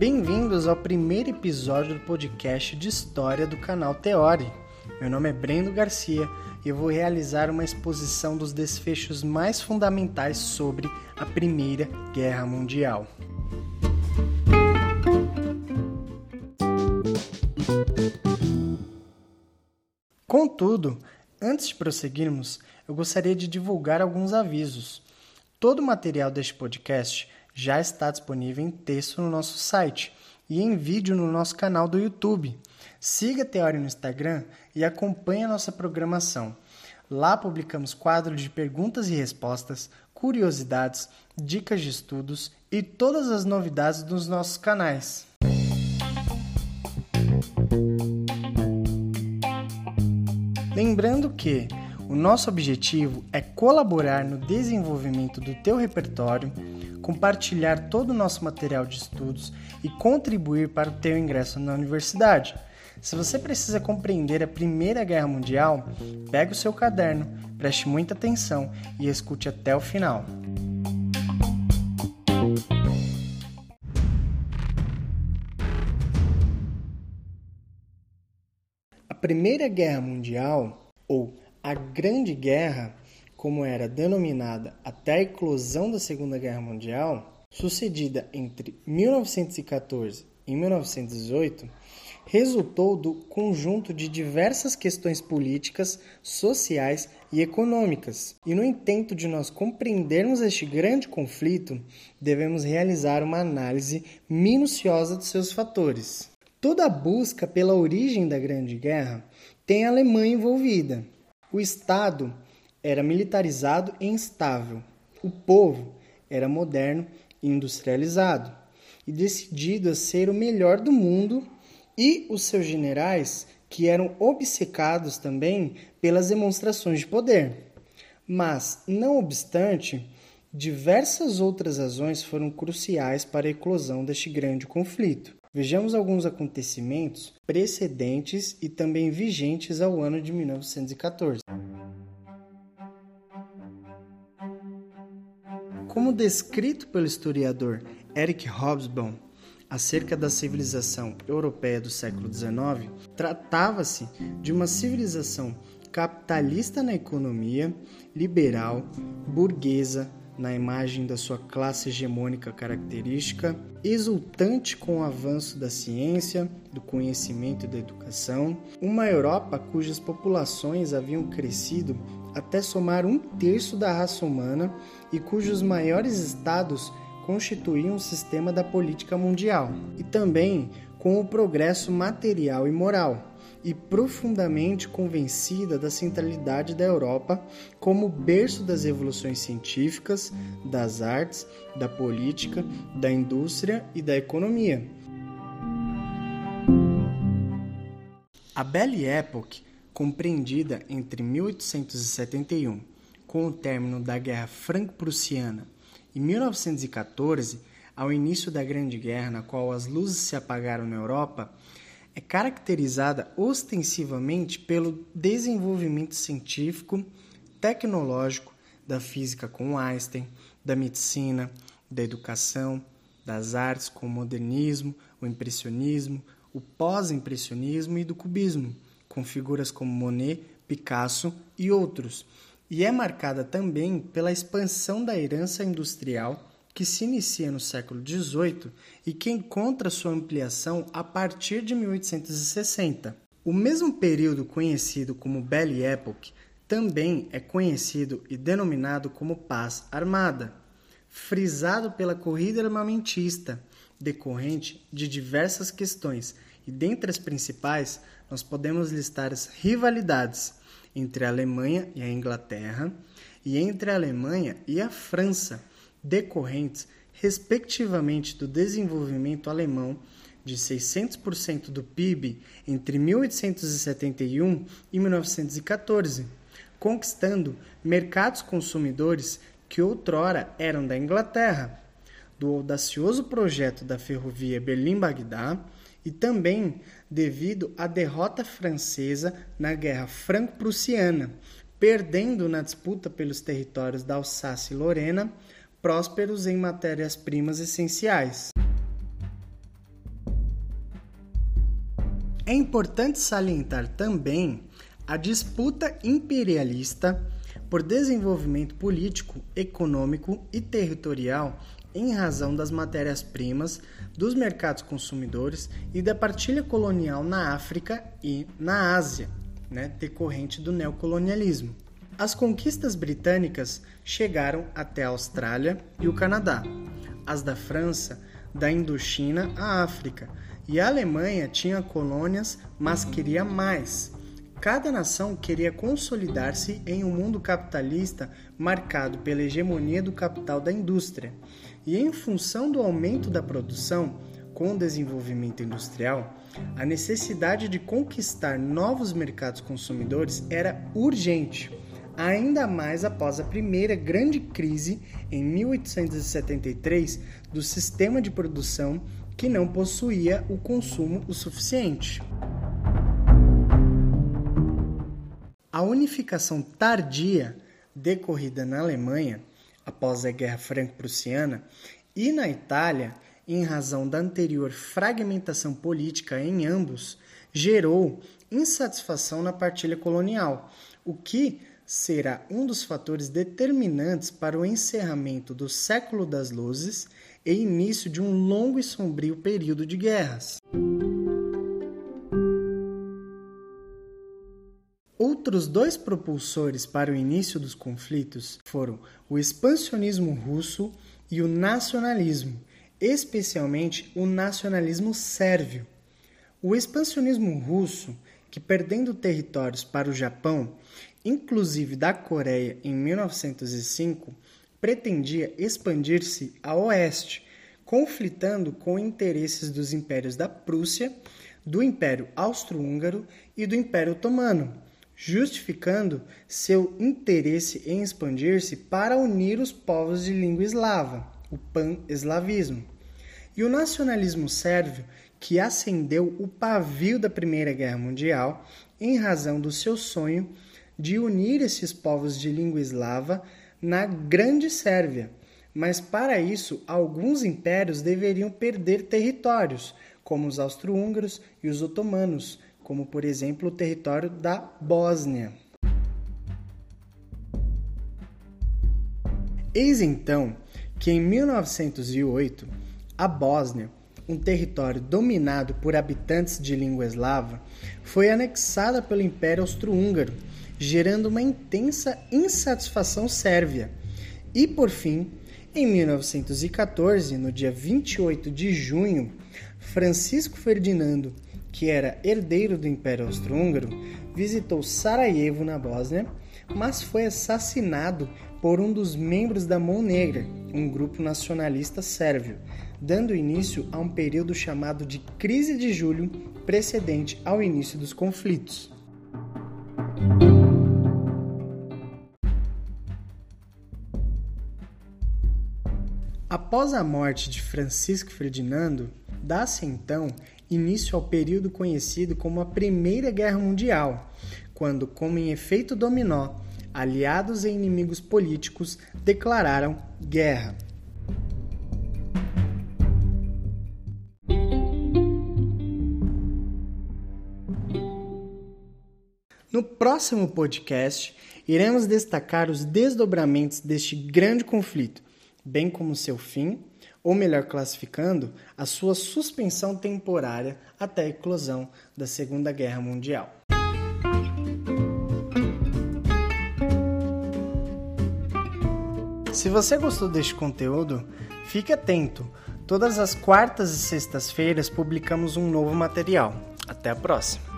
Bem-vindos ao primeiro episódio do podcast de história do canal Teore. Meu nome é Brendo Garcia e eu vou realizar uma exposição dos desfechos mais fundamentais sobre a Primeira Guerra Mundial. Contudo, antes de prosseguirmos, eu gostaria de divulgar alguns avisos. Todo o material deste podcast já está disponível em texto no nosso site e em vídeo no nosso canal do YouTube. Siga a Teoria no Instagram e acompanhe a nossa programação. Lá publicamos quadros de perguntas e respostas, curiosidades, dicas de estudos e todas as novidades dos nossos canais. Lembrando que o nosso objetivo é colaborar no desenvolvimento do teu repertório, compartilhar todo o nosso material de estudos e contribuir para o teu ingresso na universidade. Se você precisa compreender a Primeira Guerra Mundial, pegue o seu caderno, preste muita atenção e escute até o final. Primeira Guerra Mundial, ou a Grande Guerra, como era denominada até a eclosão da Segunda Guerra Mundial, sucedida entre 1914 e 1918, resultou do conjunto de diversas questões políticas, sociais e econômicas. E no intento de nós compreendermos este grande conflito, devemos realizar uma análise minuciosa dos seus fatores. Toda a busca pela origem da Grande Guerra tem a Alemanha envolvida. O Estado era militarizado e instável. O povo era moderno e industrializado e decidido a ser o melhor do mundo, e os seus generais, que eram obcecados também pelas demonstrações de poder. Mas, não obstante, diversas outras razões foram cruciais para a eclosão deste grande conflito. Vejamos alguns acontecimentos precedentes e também vigentes ao ano de 1914. Descrito pelo historiador Eric Hobsbawm acerca da civilização europeia do século XIX, tratava-se de uma civilização capitalista na economia, liberal, burguesa, na imagem da sua classe hegemônica característica, exultante com o avanço da ciência, do conhecimento e da educação, uma Europa cujas populações haviam crescido até somar um terço da raça humana e cujos maiores estados constituíam o sistema da política mundial, e também com o progresso material e moral e profundamente convencida da centralidade da Europa como berço das revoluções científicas, das artes, da política, da indústria e da economia. A Belle Époque, compreendida entre 1871, com o término da Guerra Franco-Prussiana, e 1914, ao início da Grande Guerra, na qual as luzes se apagaram na Europa, é caracterizada ostensivamente pelo desenvolvimento científico, tecnológico da física com Einstein, da medicina, da educação, das artes com o modernismo, o impressionismo, o pós-impressionismo e do cubismo, com figuras como Monet, Picasso e outros. E é marcada também pela expansão da herança industrial que se inicia no século XVIII e que encontra sua ampliação a partir de 1860. O mesmo período conhecido como Belle Époque também é conhecido e denominado como paz armada, frisado pela corrida armamentista, decorrente de diversas questões, e dentre as principais nós podemos listar as rivalidades entre a Alemanha e a Inglaterra e entre a Alemanha e a França decorrentes, respectivamente, do desenvolvimento alemão de 600% do PIB entre 1871 e 1914, conquistando mercados consumidores que outrora eram da Inglaterra, do audacioso projeto da ferrovia Berlim-Bagdá e também devido à derrota francesa na Guerra Franco-Prussiana, perdendo na disputa pelos territórios da Alsácia e Lorena prósperos em matérias-primas essenciais. É importante salientar também a disputa imperialista por desenvolvimento político, econômico e territorial em razão das matérias-primas, dos mercados consumidores e da partilha colonial na África e na Ásia, né, decorrente do neocolonialismo. As conquistas britânicas chegaram até a Austrália e o Canadá, as da França, da Indochina à África, e a Alemanha tinha colônias, mas queria mais. Cada nação queria consolidar-se em um mundo capitalista marcado pela hegemonia do capital da indústria. E em função do aumento da produção, com o desenvolvimento industrial, a necessidade de conquistar novos mercados consumidores era urgente, ainda mais após a primeira grande crise em 1873 do sistema de produção que não possuía o consumo o suficiente. A unificação tardia decorrida na Alemanha após a Guerra Franco-Prussiana e na Itália, em razão da anterior fragmentação política em ambos, gerou insatisfação na partilha colonial, o que será um dos fatores determinantes para o encerramento do século das luzes e início de um longo e sombrio período de guerras. Outros dois propulsores para o início dos conflitos foram o expansionismo russo e o nacionalismo, especialmente o nacionalismo sérvio. O expansionismo russo, que perdendo territórios para o Japão, inclusive da Coreia em 1905, pretendia expandir-se a oeste, conflitando com interesses dos impérios da Prússia, do Império Austro-Húngaro e do Império Otomano justificando seu interesse em expandir-se para unir os povos de língua eslava, o pan-eslavismo. E o nacionalismo sérvio, que acendeu o pavio da Primeira Guerra Mundial em razão do seu sonho de unir esses povos de língua eslava na Grande Sérvia. Mas para isso, alguns impérios deveriam perder territórios, como os austro-húngaros e os otomanos, como por exemplo o território da Bósnia. Eis então que em 1908 a Bósnia, um território dominado por habitantes de língua eslava, foi anexada pelo Império Austro-Húngaro, gerando uma intensa insatisfação sérvia. E por fim, em 1914, no dia 28 de junho, Francisco Ferdinando que era herdeiro do Império Austro-Húngaro, visitou Sarajevo, na Bósnia, mas foi assassinado por um dos membros da Mão Negra, um grupo nacionalista sérvio, dando início a um período chamado de Crise de Julho, precedente ao início dos conflitos. Após a morte de Francisco Ferdinando, dá-se então início ao período conhecido como a Primeira Guerra Mundial, quando, como em efeito dominó, aliados e inimigos políticos declararam guerra. No próximo podcast, iremos destacar os desdobramentos deste grande conflito, bem como seu fim ou melhor classificando, a sua suspensão temporária até a eclosão da Segunda Guerra Mundial. Se você gostou deste conteúdo, fique atento. Todas as quartas e sextas-feiras publicamos um novo material. Até a próxima!